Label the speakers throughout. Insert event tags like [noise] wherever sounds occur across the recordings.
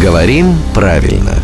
Speaker 1: Говорим правильно.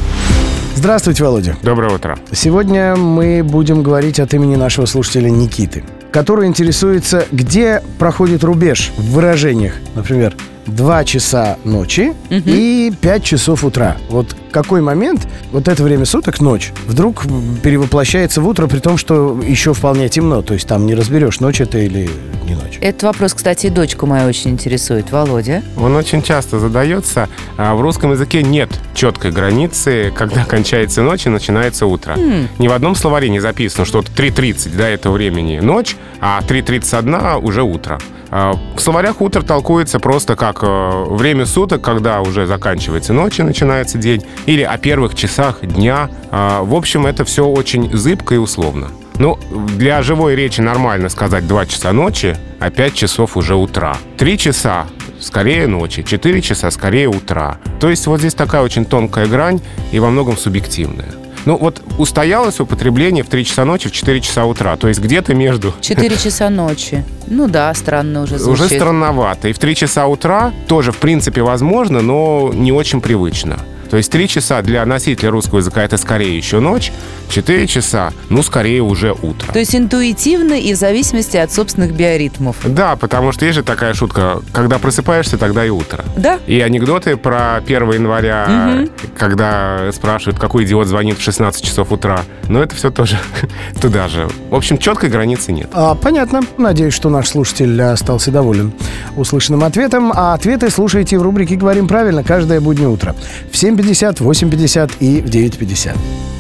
Speaker 2: Здравствуйте, Володя.
Speaker 3: Доброе утро.
Speaker 2: Сегодня мы будем говорить от имени нашего слушателя Никиты, который интересуется, где проходит рубеж в выражениях. Например, 2 часа ночи и 5 часов утра. Вот какой момент, вот это время суток, ночь, вдруг перевоплощается в утро, при том, что еще вполне темно. То есть там не разберешь, ночь это или не ночь.
Speaker 4: Этот вопрос, кстати, и дочку мою очень интересует. Володя?
Speaker 3: Он очень часто задается. А В русском языке нет четкой границы, когда кончается ночь и начинается утро. Ни в одном словаре не записано, что вот 3.30 до этого времени ночь, а 3.31 уже утро. А В словарях утро толкуется просто как э, время суток, когда уже заканчивается ночь и начинается день, или о первых часах дня. А, В общем, это все очень зыбко и условно. Ну, для живой речи нормально сказать 2 часа ночи, а 5 часов уже утра. 3 часа скорее ночи, 4 часа скорее утра. То есть вот здесь такая очень тонкая грань и во многом субъективная. Ну вот устоялось употребление в 3 часа ночи, в 4 часа утра. То есть где-то между... [laughs]
Speaker 4: 4 часа ночи. Ну да, странно уже звучит.
Speaker 3: Уже странновато. И в 3 часа утра тоже, в принципе, возможно, но не очень привычно. То есть 3 часа для носителя русского языка это скорее еще ночь, 4 часа, ну, скорее уже утро.
Speaker 4: То есть интуитивно и в зависимости от собственных биоритмов.
Speaker 3: Да, потому что есть же такая шутка, когда просыпаешься, тогда и утро.
Speaker 4: Да?
Speaker 3: И анекдоты про 1 января, когда спрашивают, какой идиот звонит в 16 часов утра. Но это все тоже [laughs] туда же. В общем, четкой границы нет.
Speaker 2: А, понятно. Надеюсь, что наш слушатель остался доволен услышанным ответом. А ответы слушайте в рубрике «Говорим правильно» каждое буднее утро в 7.50, 8.50 и в 9.50.